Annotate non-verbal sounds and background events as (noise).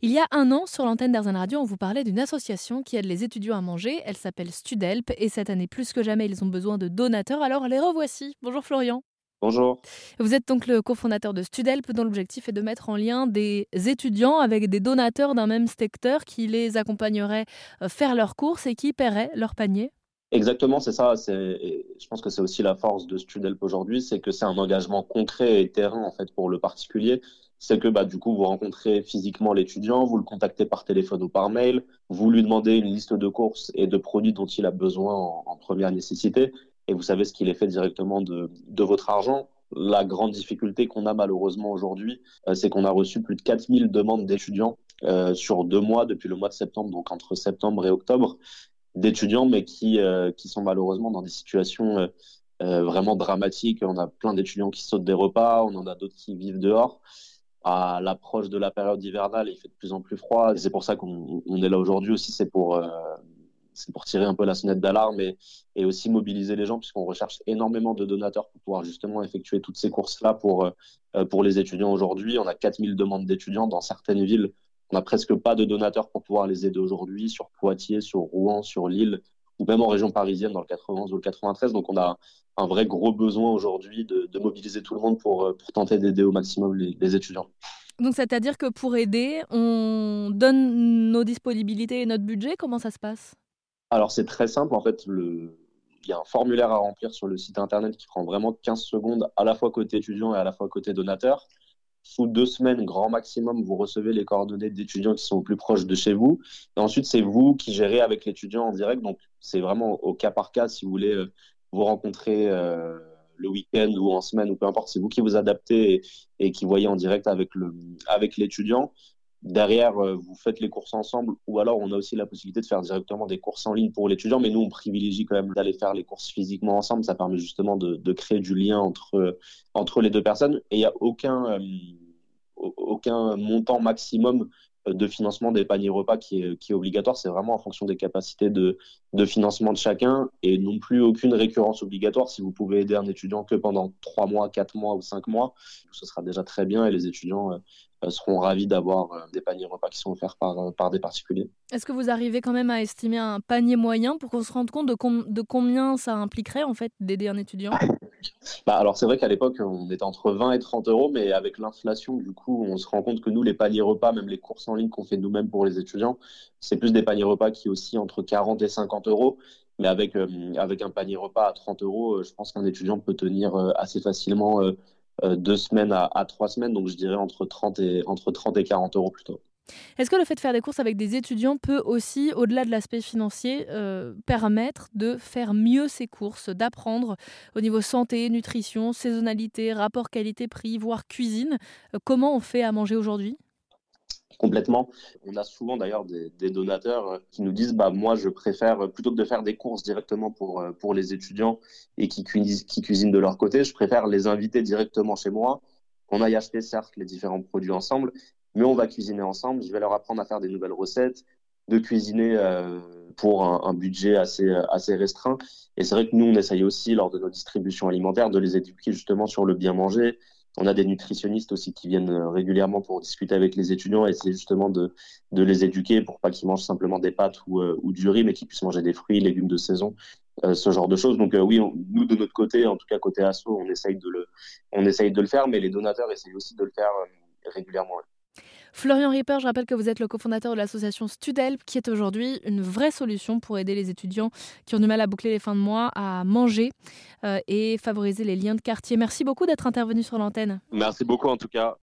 Il y a un an, sur l'antenne d'Airzen Radio, on vous parlait d'une association qui aide les étudiants à manger. Elle s'appelle Studelp et cette année, plus que jamais, ils ont besoin de donateurs. Alors les revoici. Bonjour Florian. Bonjour. Vous êtes donc le cofondateur de Studelp, dont l'objectif est de mettre en lien des étudiants avec des donateurs d'un même secteur qui les accompagneraient euh, faire leurs courses et qui paieraient leur panier. Exactement, c'est ça. Je pense que c'est aussi la force de Studelp aujourd'hui, c'est que c'est un engagement concret et terrain en fait pour le particulier. C'est que bah, du coup, vous rencontrez physiquement l'étudiant, vous le contactez par téléphone ou par mail, vous lui demandez une liste de courses et de produits dont il a besoin en, première nécessité, et vous savez ce qu'il est fait directement de, de votre argent. La grande difficulté qu'on a malheureusement aujourd'hui, euh, c'est qu'on a reçu plus de 4000 demandes d'étudiants euh, sur deux mois depuis le mois de septembre, donc entre septembre et octobre d'étudiants, mais qui, euh, qui sont malheureusement dans des situations vraiment dramatiques. On a plein d'étudiants qui sautent des repas, on en a d'autres qui vivent dehors. À l'approche de la période hivernale, il fait de plus en plus froid. C'est pour ça qu'on est là aujourd'hui aussi, c'est pour, c'est pour tirer un peu la sonnette d'alarme et, et, aussi mobiliser les gens, puisqu'on recherche énormément de donateurs pour pouvoir justement effectuer toutes ces courses-là pour, pour les étudiants aujourd'hui. On a 4000 demandes d'étudiants dans certaines villes on n'a presque pas de donateurs pour pouvoir les aider aujourd'hui sur Poitiers, sur Rouen, sur Lille, ou même en région parisienne dans le 91 ou le 93. Donc on a un vrai gros besoin aujourd'hui de, mobiliser tout le monde pour, euh, pour tenter d'aider au maximum les, étudiants. Donc c'est-à-dire que pour aider, on donne nos disponibilités et notre budget Comment ça se passe? Alors c'est très simple. En fait, le... il y a un formulaire à remplir sur le site internet qui prend vraiment 15 secondes à la fois côté étudiant et à la fois côté donateur sous deux semaines, grand maximum, vous recevez les coordonnées d'étudiants qui sont au plus proches de chez vous. Ensuite, c'est vous qui gérez avec l'étudiant en direct. Donc, c'est vraiment au cas par cas, si vous voulez euh, vous rencontrer euh, le week-end ou en semaine ou peu importe, c'est vous qui vous adaptez et, qui voyez en direct avec l'étudiant. Derrière, euh, vous faites les courses ensemble ou alors on a aussi la possibilité de faire directement des courses en ligne pour l'étudiant. Mais nous, on privilégie quand même d'aller faire les courses physiquement ensemble. Ça permet justement de, créer du lien entre, entre les deux personnes. Et il n'y a aucun, euh, aucun montant maximum de financement des paniers repas qui est, qui est obligatoire. C'est vraiment en fonction des capacités de, de, financement de chacun et non plus aucune récurrence obligatoire. Si vous pouvez aider un étudiant que pendant trois mois, quatre mois ou cinq mois, ce sera déjà très bien et les étudiants euh, euh, seront ravis d'avoir euh, des paniers repas qui sont offerts par, par des particuliers. Est-ce que vous arrivez quand même à estimer un panier moyen pour qu'on se rende compte de, de combien ça impliquerait en fait d'aider un étudiant? (laughs) bah alors c'est vrai qu'à l'époque on était entre 20 et 30 euros, mais avec l'inflation du coup on se rend compte que nous les paniers repas, même les courses en ligne qu'on fait nous-mêmes pour les étudiants, c'est plus des paniers repas qui aussi entre 40 et 50 euros. Mais avec, euh, avec un panier repas à 30 euros, euh, je pense qu'un étudiant peut tenir euh, assez facilement deux semaines à, à, trois semaines. Donc je dirais entre 30 et, entre 30 et 40 euros plutôt. Est-ce que le fait de faire des courses avec des étudiants peut aussi, au-delà de l'aspect financier, euh, permettre de faire mieux ses courses, d'apprendre au niveau santé, nutrition, saisonnalité, rapport qualité-prix, voire cuisine, euh, comment on fait à manger aujourd'hui? Complètement. On a souvent d'ailleurs des, donateurs euh, qui nous disent bah moi je préfère plutôt que de faire des courses directement pour pour les étudiants et qui, qui cuisinent de leur côté, je préfère les inviter directement chez moi qu'on aille acheter certes les différents produits ensemble mais on va cuisiner ensemble. Je vais leur apprendre à faire des nouvelles recettes, de cuisiner euh, pour un, budget assez, assez restreint. Et c'est vrai que nous, on essaye aussi, lors de nos distributions alimentaires, de les éduquer justement sur le bien manger. On a des nutritionnistes aussi qui viennent euh, régulièrement pour discuter avec les étudiants et c'est justement de, les éduquer pour pas qu'ils mangent simplement des pâtes ou, euh, ou du riz, mais qu'ils puissent manger des fruits, légumes de saison, ce genre de choses. Donc oui, nous de notre côté, en tout cas côté asso, on essaye de le, on essaye de le faire, mais les donateurs essayent aussi de le faire régulièrement. Florian Ripper, je rappelle que vous êtes le cofondateur de l'association Studelp, qui est aujourd'hui une vraie solution pour aider les étudiants qui ont du mal à boucler les fins de mois, à manger euh, et favoriser les liens de quartier. Merci beaucoup d'être intervenu sur l'antenne. Merci beaucoup en tout cas.